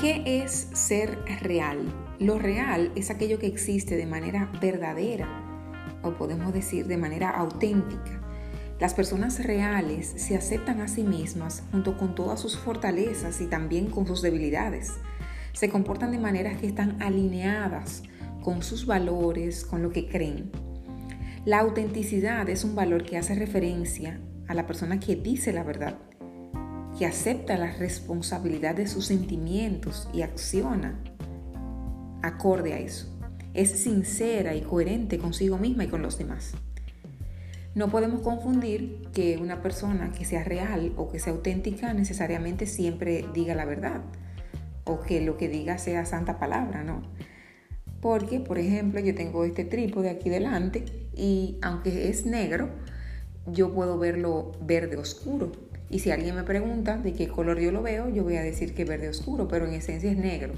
¿Qué es ser real? Lo real es aquello que existe de manera verdadera o podemos decir de manera auténtica. Las personas reales se aceptan a sí mismas junto con todas sus fortalezas y también con sus debilidades. Se comportan de maneras que están alineadas con sus valores, con lo que creen. La autenticidad es un valor que hace referencia a la persona que dice la verdad, que acepta la responsabilidad de sus sentimientos y acciona acorde a eso. Es sincera y coherente consigo misma y con los demás. No podemos confundir que una persona que sea real o que sea auténtica necesariamente siempre diga la verdad o que lo que diga sea santa palabra, ¿no? Porque, por ejemplo, yo tengo este trípode aquí delante y aunque es negro, yo puedo verlo verde oscuro. Y si alguien me pregunta de qué color yo lo veo, yo voy a decir que verde oscuro, pero en esencia es negro.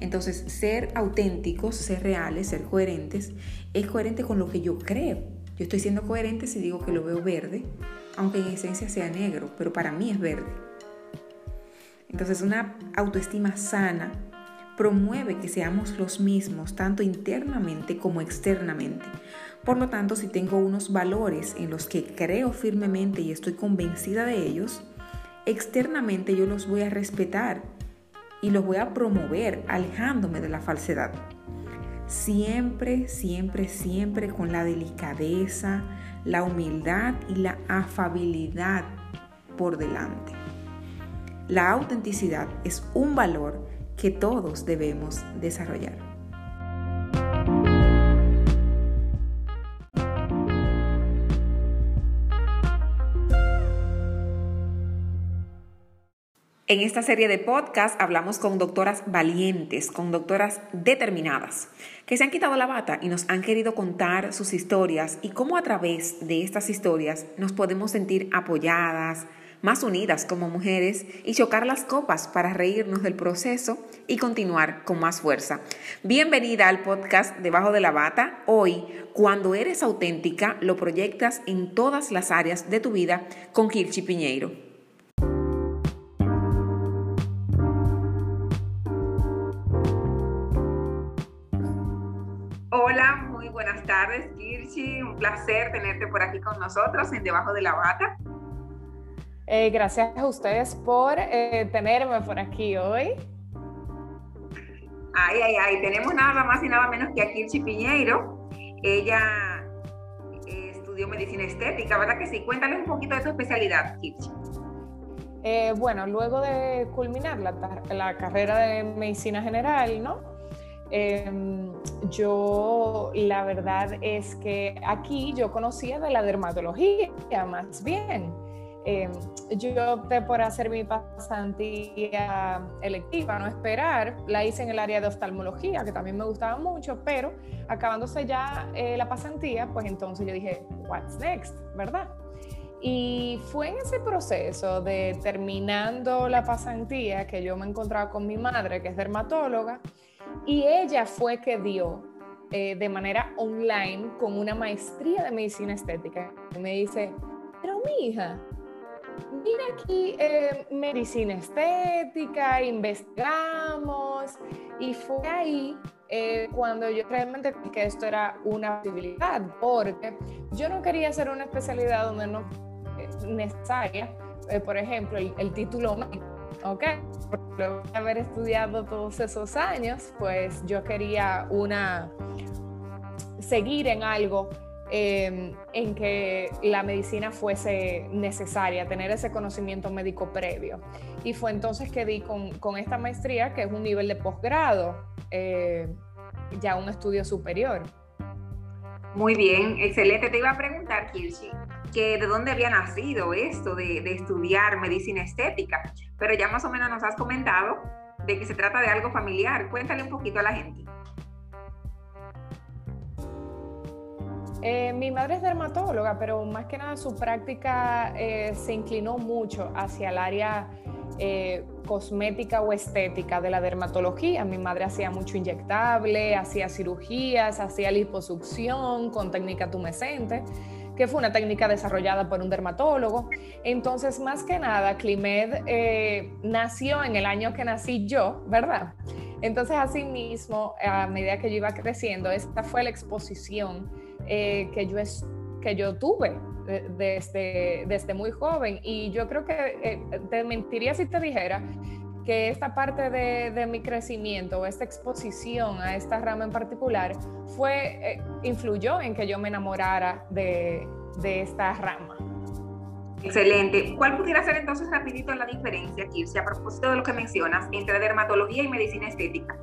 Entonces, ser auténticos, ser reales, ser coherentes, es coherente con lo que yo creo. Yo estoy siendo coherente si digo que lo veo verde, aunque en esencia sea negro, pero para mí es verde. Entonces una autoestima sana promueve que seamos los mismos tanto internamente como externamente. Por lo tanto, si tengo unos valores en los que creo firmemente y estoy convencida de ellos, externamente yo los voy a respetar y los voy a promover alejándome de la falsedad siempre, siempre, siempre con la delicadeza, la humildad y la afabilidad por delante. La autenticidad es un valor que todos debemos desarrollar. En esta serie de podcast hablamos con doctoras valientes, con doctoras determinadas, que se han quitado la bata y nos han querido contar sus historias y cómo a través de estas historias nos podemos sentir apoyadas, más unidas como mujeres y chocar las copas para reírnos del proceso y continuar con más fuerza. Bienvenida al podcast Debajo de la Bata. Hoy, cuando eres auténtica, lo proyectas en todas las áreas de tu vida con Kirchi Piñeiro. Tardes, Kirchi. Un placer tenerte por aquí con nosotros en Debajo de la Bata. Eh, gracias a ustedes por eh, tenerme por aquí hoy. Ay, ay, ay, tenemos nada más y nada menos que a Kirchi Piñeiro. Ella eh, estudió medicina estética, ¿verdad que sí? Cuéntale un poquito de tu especialidad, Kirchi. bueno, luego de culminar la, la, carrera de medicina general, ¿no? Em, yo, la verdad es que aquí yo conocía de la dermatología más bien. Em, yo opté por hacer mi pasantía electiva, no esperar. La hice en el área de oftalmología, que también me gustaba mucho, pero acabándose ya eh, la pasantía, pues entonces yo dije, what's next, ¿verdad? Y fue en ese proceso de terminando la pasantía que yo me encontraba con mi madre, que es dermatóloga, y ella fue que dio eh, de manera online con una maestría de medicina estética. Me dice, pero mi hija, mira aquí eh, medicina estética, investigamos. Y fue ahí eh, cuando yo realmente que esto era una posibilidad, porque yo no quería hacer una especialidad donde no es necesaria, por ejemplo, el, el título médico ¿ok? Luego de haber estudiado todos esos años, pues yo quería una, seguir en algo em, en que la medicina fuese necesaria, tener ese conocimiento médico previo. Y fue entonces que di con, esta maestría, que es un nivel de posgrado, eh, ya un estudio superior. Muy bien, excelente. Te iba a preguntar, Kirsi, que de dónde había nacido esto de, estudiar medicina estética, pero ya más o menos nos has comentado de que se trata de algo familiar. Cuéntale un poquito a la gente. Eh, mi madre es dermatóloga, pero más que nada su práctica eh, se inclinó mucho hacia el área eh, cosmética o estética de la dermatología. Mi madre hacía mucho inyectable, hacía cirugías, hacía liposucción con técnica tumescente que fue una técnica desarrollada por un dermatólogo. Entonces, más que nada, Climed eh, nació en el año que nací yo, ¿verdad? Entonces, asimismo, a medida que yo iba creciendo, esta fue la exposición eh, que, yo que yo tuve desde, desde muy joven. Y yo creo que eh, te mentiría si te dijera que esta parte de, mi crecimiento, esta exposición a esta rama en particular, fue, eh, influyó en que yo me enamorara de, esta rama. Excelente. ¿Cuál pudiera ser entonces rapidito la diferencia, Kirsi, a propósito de lo que mencionas, entre dermatología y medicina estética?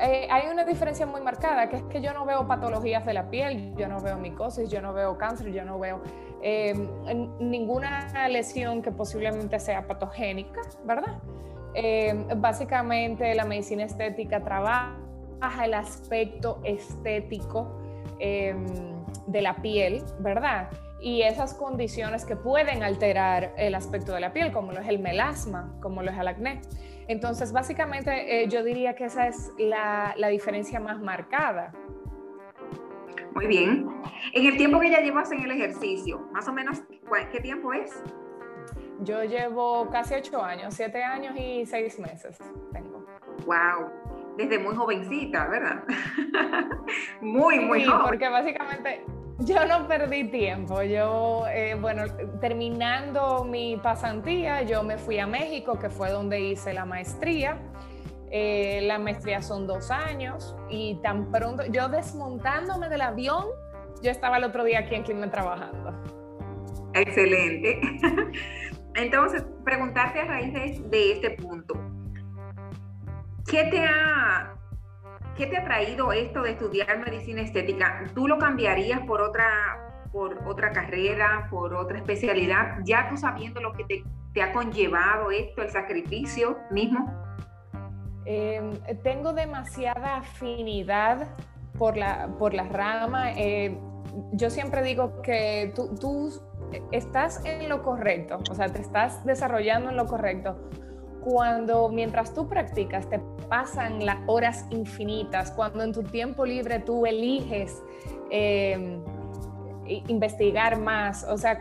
Eh, hay una diferencia muy marcada, que es que yo no veo patologías de la piel, yo no veo micosis, yo no veo cáncer, yo no veo eh, ninguna lesión que posiblemente sea patogénica, ¿verdad? Em, básicamente la medicina estética trabaja el aspecto estético em, de la piel, ¿verdad? Y esas condiciones que pueden alterar el aspecto de la piel, como lo es el melasma, como lo es el acné. Entonces, básicamente eh, yo diría que esa es la, la diferencia más marcada. Muy bien. En el tiempo que ya llevas en el ejercicio, más o menos, ¿qué tiempo es? Yo llevo casi ocho años, siete años y seis meses tengo. ¡Wow! Desde muy jovencita, ¿verdad? muy, muy sí, porque básicamente yo no perdí tiempo. Yo, eh, bueno, terminando mi pasantía, yo me fui a México, que fue donde hice la maestría. Eh, la maestría son dos años y tan pronto, yo desmontándome del avión, yo estaba el otro día aquí en Clima trabajando. Excelente. Entonces, preguntarte a raíz de, este punto, ¿qué te, ha, ¿qué te ha traído esto de estudiar medicina estética? ¿Tú lo cambiarías por otra, por otra carrera, por otra especialidad, ya tú sabiendo lo que te, ha conllevado esto, el sacrificio mismo? Em, tengo demasiada afinidad por la, por la rama. Eh, yo siempre digo que tú estás en lo correcto, o sea, te estás desarrollando en lo correcto. Cuando mientras tú practicas te pasan las horas infinitas, cuando en tu tiempo libre tú eliges em, investigar más, o sea,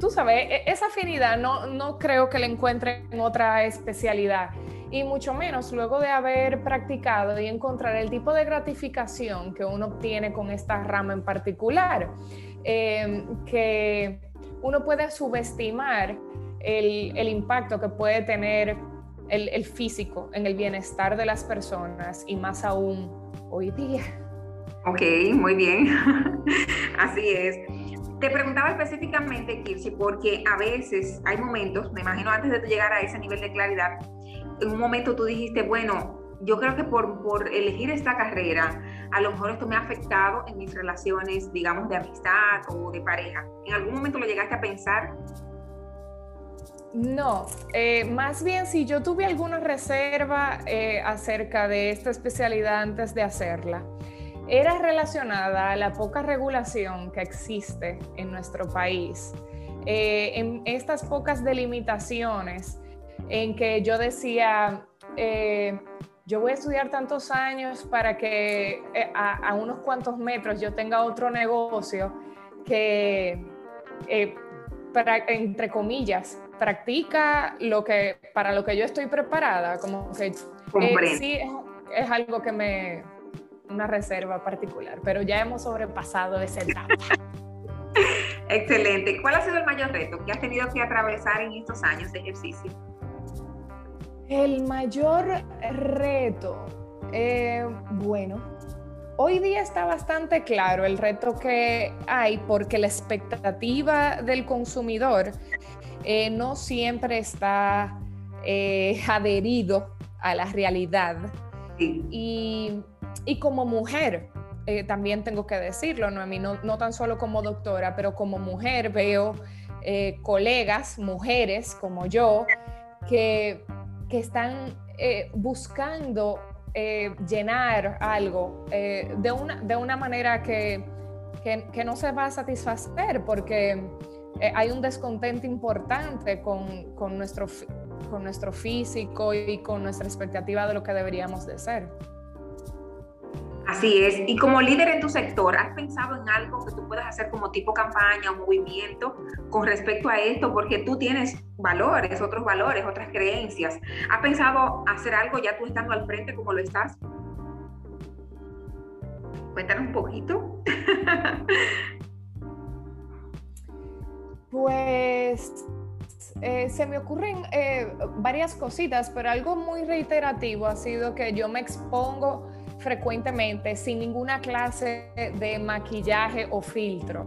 tú sabes, e, esa afinidad no, no creo que la encuentre en otra especialidad. Y mucho menos luego de haber practicado y encontrar el tipo de gratificación que uno obtiene con esta rama en particular. Em, que uno puede subestimar el, impacto que puede tener el, físico en el bienestar de las personas y más aún hoy día. Ok, muy bien. Así es. Te preguntaba específicamente, Kirsi, porque a veces hay momentos, me imagino antes de llegar a ese nivel de claridad, en un momento tú dijiste, bueno, yo creo que por, por, elegir esta carrera, a lo mejor esto me ha afectado en mis relaciones, digamos, de amistad o de pareja. ¿En algún momento lo llegaste a pensar? No, eh, más bien si yo tuve alguna reserva eh, acerca de esta especialidad antes de hacerla, era relacionada a la poca regulación que existe en nuestro país, eh, en estas pocas delimitaciones en que yo decía, yo voy a estudiar tantos años para que eh, a, unos cuantos metros yo tenga otro negocio que, eh, para, entre comillas, practica lo que, para lo que yo estoy preparada, como que eh, sí es, algo que me, una reserva particular, pero ya hemos sobrepasado ese etapa. Excelente. ¿Cuál ha sido el mayor reto que has tenido que atravesar en estos años de ejercicio? El mayor reto, eh, bueno, hoy día está bastante claro el reto que hay porque la expectativa del consumidor eh, no siempre está eh, adherido a la realidad. Y, como mujer, también tengo que decirlo, ¿no? no, no, tan solo como doctora, pero como mujer veo colegas, mujeres como yo, que que están eh, buscando eh, llenar algo eh, de, una, de una manera que, que, no se va a satisfacer porque hay un descontento importante con, con, nuestro, con nuestro físico y con nuestra expectativa de lo que deberíamos de ser. Así es. Y como líder en tu sector, ¿has pensado en algo que tú puedas hacer como tipo campaña o movimiento con respecto a esto? Porque tú tienes valores, otros valores, otras creencias. ¿Has pensado hacer algo ya tú estando al frente como lo estás? Cuéntanos un poquito. pues eh, se me ocurren eh, varias cositas, pero algo muy reiterativo ha sido que yo me expongo frecuentemente sin ninguna clase de maquillaje o filtro.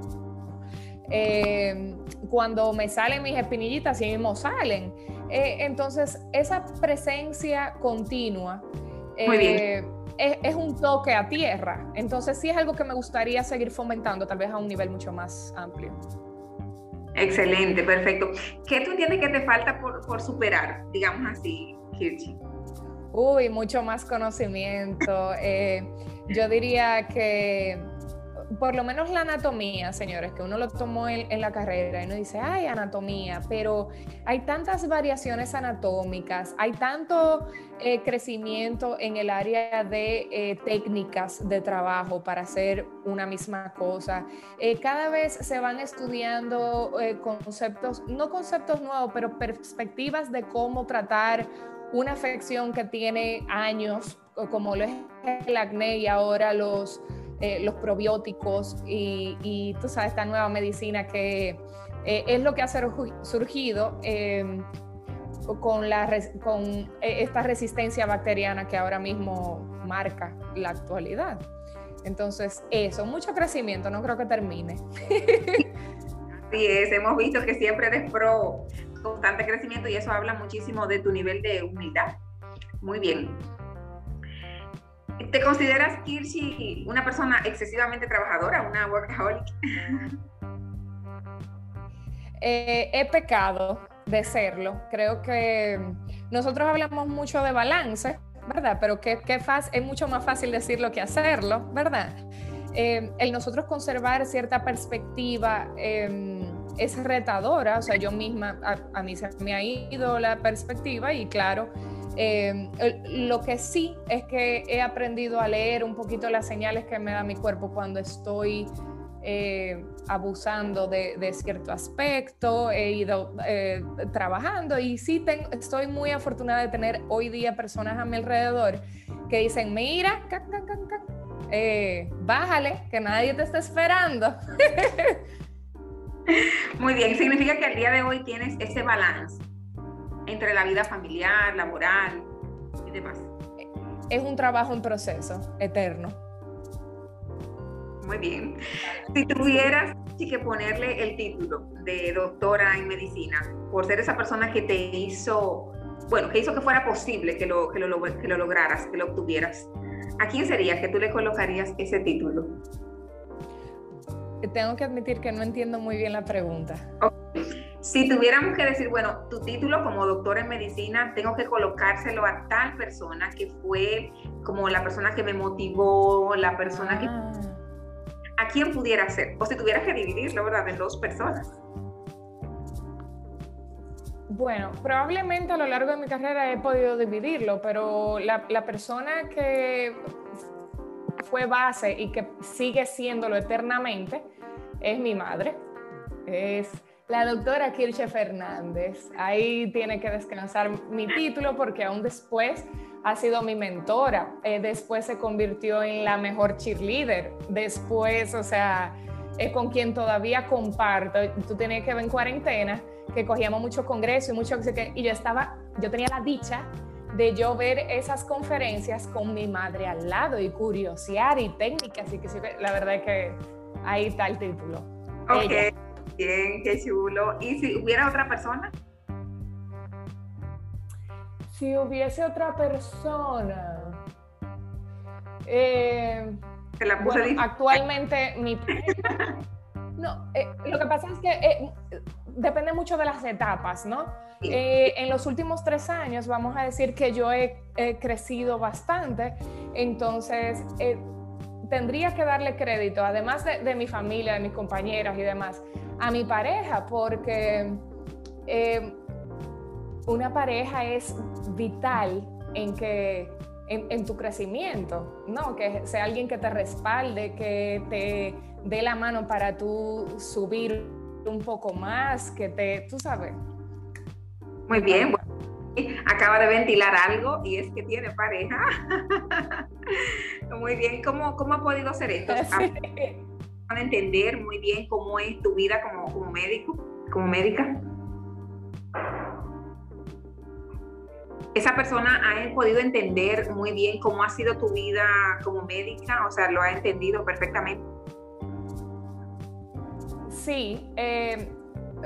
Eh, cuando me salen mis espinillitas, sí mismo salen. entonces, esa presencia continua es, es, un toque a tierra. Entonces, sí es algo que me gustaría seguir fomentando, tal vez a un nivel mucho más amplio. Excelente, perfecto. ¿Qué tú entiendes que te falta por, superar, digamos así, Kirchi? Uy, mucho más conocimiento. Eh, yo diría que por lo menos la anatomía, señores, que uno lo tomó en, la carrera y uno dice, ay, anatomía, pero hay tantas variaciones anatómicas, hay tanto eh, crecimiento en el área de eh, técnicas de trabajo para hacer una misma cosa. Cada vez se van estudiando conceptos, no conceptos nuevos, pero perspectivas de cómo tratar una afección que tiene años, como lo es el acné y ahora los eh, los probióticos y, tú sabes, esta nueva medicina que eh, es lo que ha surgido eh, con, con esta resistencia bacteriana que ahora mismo marca la actualidad. Entonces, eso, mucho crecimiento, no creo que termine. Así es, hemos visto que siempre eres pro constante crecimiento y eso habla muchísimo de tu nivel de humildad. Muy bien. ¿Te consideras, Kirsi, una persona excesivamente trabajadora, una workaholic? Eh, he pecado de serlo. Creo que nosotros hablamos mucho de balance, ¿verdad? Pero que, es mucho más fácil decirlo que hacerlo, ¿verdad? Eh, el nosotros conservar cierta perspectiva em, es retadora, o sea, yo misma, a, mí se me ha ido la perspectiva y claro, Em, lo que sí es que he aprendido a leer un poquito las señales que me da mi cuerpo cuando estoy eh, abusando de, cierto aspecto, he ido eh, trabajando y sí estoy muy afortunada de tener hoy día personas a mi alrededor que dicen, mira, eh, bájale, que nadie te está esperando. Muy bien, significa que al día de hoy tienes ese balance entre la vida familiar, laboral y demás. Es un trabajo en proceso, eterno. Muy bien. Si tuvieras que ponerle el título de doctora en medicina, por ser esa persona que te hizo, bueno, que hizo que fuera posible que lo, que lo, que lo lograras, que lo obtuvieras, ¿a quién sería que tú le colocarías ese título? Tengo que admitir que no entiendo muy bien la pregunta. Si tuviéramos que decir, bueno, tu título como doctor en medicina, tengo que colocárselo a tal persona que fue como la persona que me motivó, la persona que... Ah. ¿A quién pudiera ser? O si tuvieras que dividirlo, ¿verdad? En dos personas. Bueno, probablemente a lo largo de mi carrera he podido dividirlo, pero la, la persona que fue base y que sigue siéndolo eternamente es mi madre. Es la doctora Kirche Fernández. Ahí tiene que descansar mi título porque aún después ha sido mi mentora. Eh, después se convirtió en la mejor cheerleader. Después, o sea, es con quien todavía comparto. Tú tienes que ver en cuarentena, que cogíamos mucho congreso y mucho... Y yo estaba, yo tenía la dicha de yo ver esas conferencias con mi madre al lado y curiosear y técnicas. Y que la verdad es que ahí está el título. Okay. Bien, qué chulo. ¿Y si hubiera otra persona? Si hubiese otra persona. Eh, la bueno, actualmente mi No, eh, lo que pasa es que eh, depende mucho de las etapas, ¿no? en los últimos tres años, vamos a decir que yo he, crecido bastante, entonces tendría que darle crédito, además de, de, mi familia, de mis compañeras y demás, a mi pareja, porque eh, una pareja es vital en que en, tu crecimiento, ¿no? Que sea alguien que te respalde, que te dé la mano para tú subir un poco más, que te, tú sabes. Muy bien, acaba de ventilar algo y es que tiene pareja. muy bien, ¿cómo, cómo ha podido ser esto? Van a entender muy bien cómo es tu vida como, como médico, como médica. esa persona ha podido entender muy bien cómo ha sido tu vida como médica, o sea, lo ha entendido perfectamente. Sí, eh,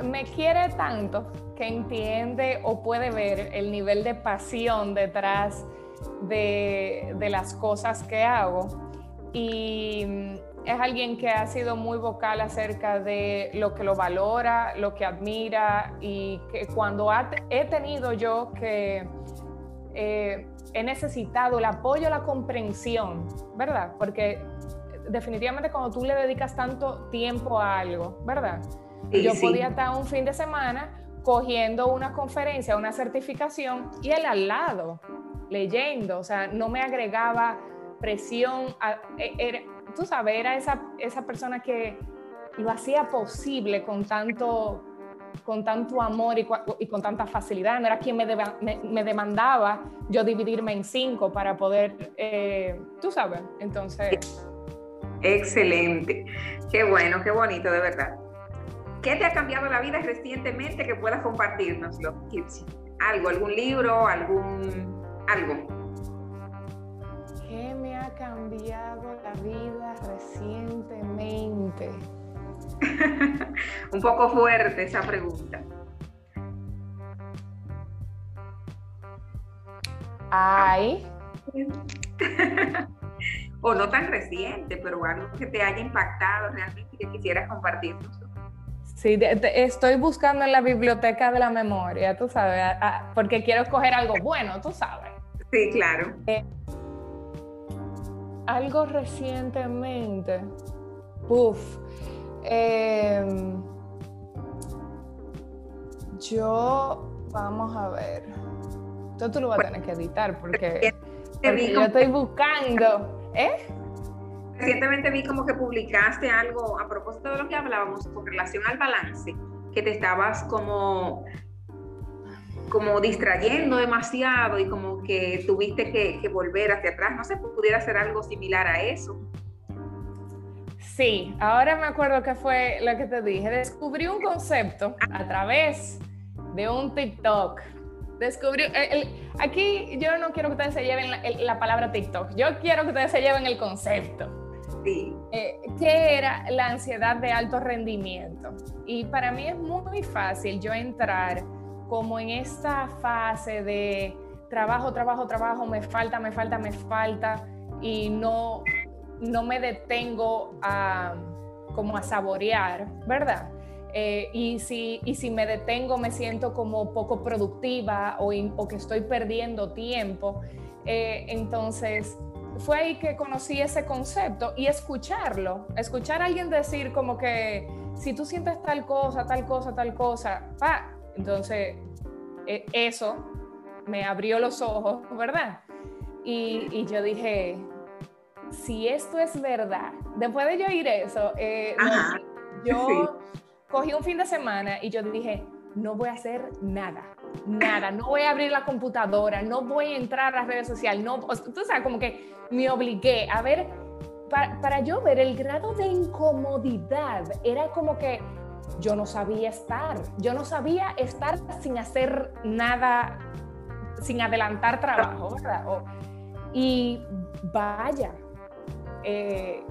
me quiere tanto que entiende o puede ver el nivel de pasión detrás de, las cosas que hago y mm, es alguien que ha sido muy vocal acerca de lo que lo valora, lo que admira y que cuando he tenido yo que eh, he necesitado el apoyo, la comprensión, ¿verdad? Porque definitivamente cuando tú le dedicas tanto tiempo a algo, ¿verdad? Yo podía estar un fin de semana cogiendo una conferencia, una certificación y él al lado, leyendo, o sea, no me agregaba presión, e, tú sabes, era esa, esa persona que lo hacía posible con tanto con tanto amor y, con tanta facilidad. No era quien me, me, demandaba yo dividirme en cinco para poder, eh, tú sabes, entonces... Excelente. Qué bueno, qué bonito, de verdad. ¿Qué te ha cambiado la vida recientemente que puedas compartirnoslo, Algo, algún libro, algún... algo. ¿Qué me ha cambiado la vida recientemente? Un poco fuerte esa pregunta. Ay. o no tan reciente, pero algo que te haya impactado realmente y que quisieras compartirnos. Sí, estoy buscando en la biblioteca de la memoria, tú sabes, porque quiero escoger algo bueno, tú sabes. Sí, claro. Eh, algo recientemente. Uf, Em, yo, vamos a ver. Esto tú lo vas a tener que editar porque, yo estoy buscando. ¿Eh? Recientemente vi como que publicaste algo a propósito de lo que hablábamos con relación al balance, que te estabas como como distrayendo demasiado y como que tuviste que, que volver hacia atrás. No sé, pudiera hacer algo similar a eso. Sí, ahora me acuerdo que fue lo que te dije. Descubrí un concepto a través de un TikTok. Descubrí, aquí yo no quiero que ustedes se lleven la, palabra TikTok, yo quiero que ustedes se lleven el concepto. Sí. Eh, que era la ansiedad de alto rendimiento. Y para mí es muy fácil yo entrar como en esta fase de trabajo, trabajo, trabajo, me falta, me falta, me falta, y no, no me detengo a, como a saborear, ¿verdad? Eh, y, si, y si me detengo me siento como poco productiva o, o que estoy perdiendo tiempo. Eh, entonces, fue ahí que conocí ese concepto y escucharlo, escuchar a alguien decir como que si tú sientes tal cosa, tal cosa, tal cosa, pa, entonces eh, eso me abrió los ojos, ¿verdad? Y, y yo dije, si esto es verdad, después de yo oír eso, eh, yo cogí un fin de semana y yo dije, no voy a hacer nada, nada, no voy a abrir la computadora, no voy a entrar a las redes sociales, no, tú sabes, como que me obligué a ver, para, para yo ver el grado de incomodidad, era como que yo no sabía estar, yo no sabía estar sin hacer nada, sin adelantar trabajo, ¿verdad? y vaya, eh,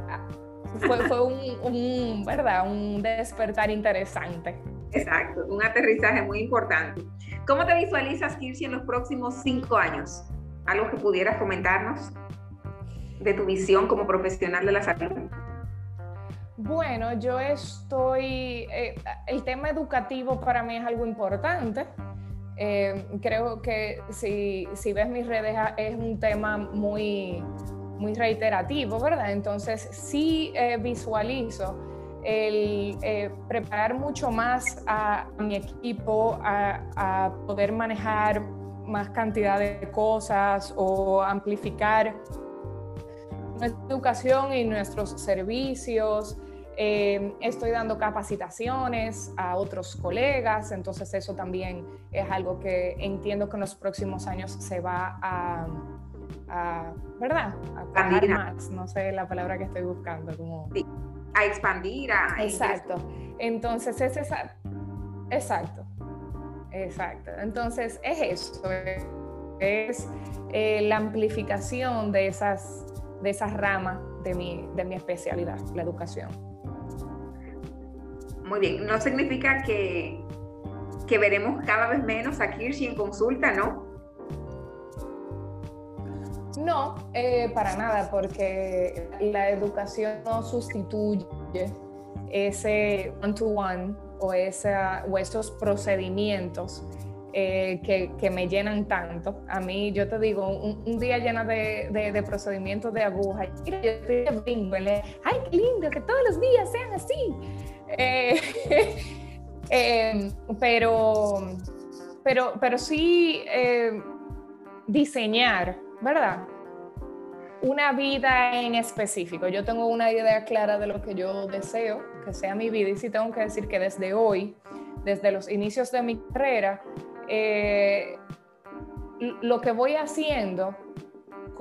fue, un, ¿verdad? un despertar interesante. Exacto, un aterrizaje muy importante. ¿Cómo te visualizas, Kirsi, en los próximos cinco años? ¿Algo que pudieras comentarnos de tu visión como profesional de la salud? Bueno, yo estoy, eh, el tema educativo para mí es algo importante. Eh, creo que si, si, ves mis redes es un tema muy, muy reiterativo, ¿verdad? Entonces sí eh, visualizo el eh, preparar mucho más a, mi equipo, a, poder manejar más cantidad de cosas o amplificar nuestra educación y nuestros servicios. Eh, estoy dando capacitaciones a otros colegas, entonces eso también es algo que entiendo que en los próximos años se va a, ¿verdad? A más, no sé la palabra que estoy buscando. Como... a expandir. A exacto. Entonces es esa... Exacto. Exacto. Entonces es eso, es eh, la amplificación de esas, de esas ramas de mi, de mi especialidad, la educación. Muy bien, no significa que, que veremos cada vez menos a Kirsi en consulta, ¿no? No, eh, para nada, porque la educación no sustituye ese one-to-one o, o esos procedimientos eh, que, me llenan tanto. A mí, yo te digo, un, día llena de, procedimientos de aguja, yo estoy ay, qué lindo, que todos los días sean así. Eh, em, pero, pero, pero sí diseñar, ¿verdad? Una vida en específico. Yo tengo una idea clara de lo que yo deseo que sea mi vida y sí tengo que decir que desde hoy, desde los inicios de mi carrera, eh, lo que voy haciendo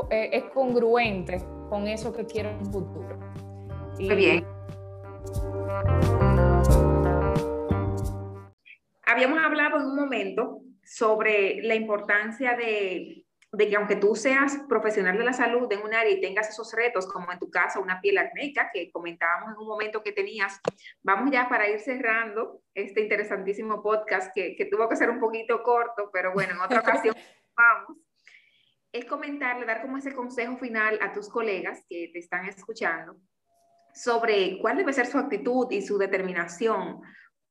eh, es congruente con eso que quiero en el futuro. Muy bien. Habíamos hablado en un momento sobre la importancia de, de, que aunque tú seas profesional de la salud en un área y tengas esos retos, como en tu caso una piel acnéica, que comentábamos en un momento que tenías, vamos ya para ir cerrando este interesantísimo podcast que, que tuvo que ser un poquito corto, pero bueno, en otra ocasión vamos. Es comentarle, dar como ese consejo final a tus colegas que te están escuchando sobre cuál debe ser su actitud y su determinación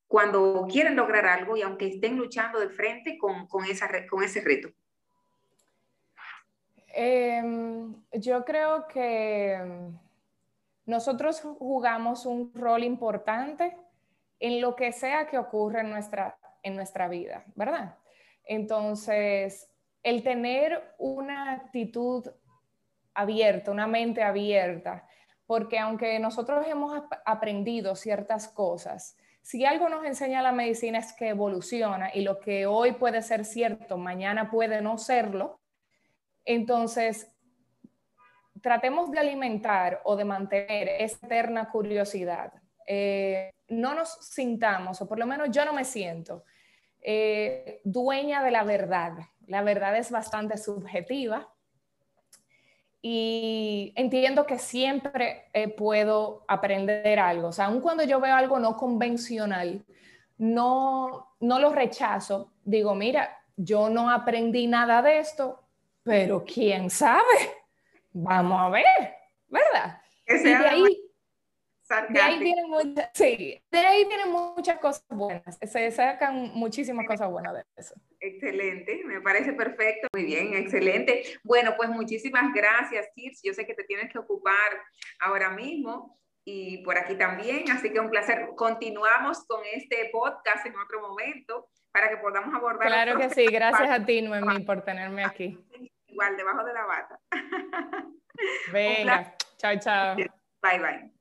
cuando quieren lograr algo y aunque estén luchando de frente con, con, esa, con ese reto? Em, yo creo que nosotros jugamos un rol importante en lo que sea que ocurra en nuestra, en nuestra vida, ¿verdad? Entonces, el tener una actitud abierta, una mente abierta, porque aunque nosotros hemos aprendido ciertas cosas, si algo nos enseña la medicina es que evoluciona y lo que hoy puede ser cierto, mañana puede no serlo, entonces tratemos de alimentar o de mantener esa eterna curiosidad. Eh, no nos sintamos, o por lo menos yo no me siento, eh, dueña de la verdad. La verdad es bastante subjetiva y entiendo que siempre eh, puedo aprender algo. O sea, aun cuando yo veo algo no convencional, no, no lo rechazo. Digo, mira, yo no aprendí nada de esto, pero quién sabe. Vamos a ver, ¿verdad? y de ahí, de ahí, tienen muchas, sí, de ahí tienen muchas cosas buenas. Se sacan muchísimas cosas buenas de eso. Excelente, me parece perfecto. Muy bien, excelente. Bueno, pues muchísimas gracias, Kirs. Yo sé que te tienes que ocupar ahora mismo y por aquí también, así que un placer. Continuamos con este podcast en otro momento para que podamos abordar. Claro que sí, gracias a ti, Noemí, por tenerme aquí. Igual, debajo de la bata. Venga, chao, chao. Bye, bye.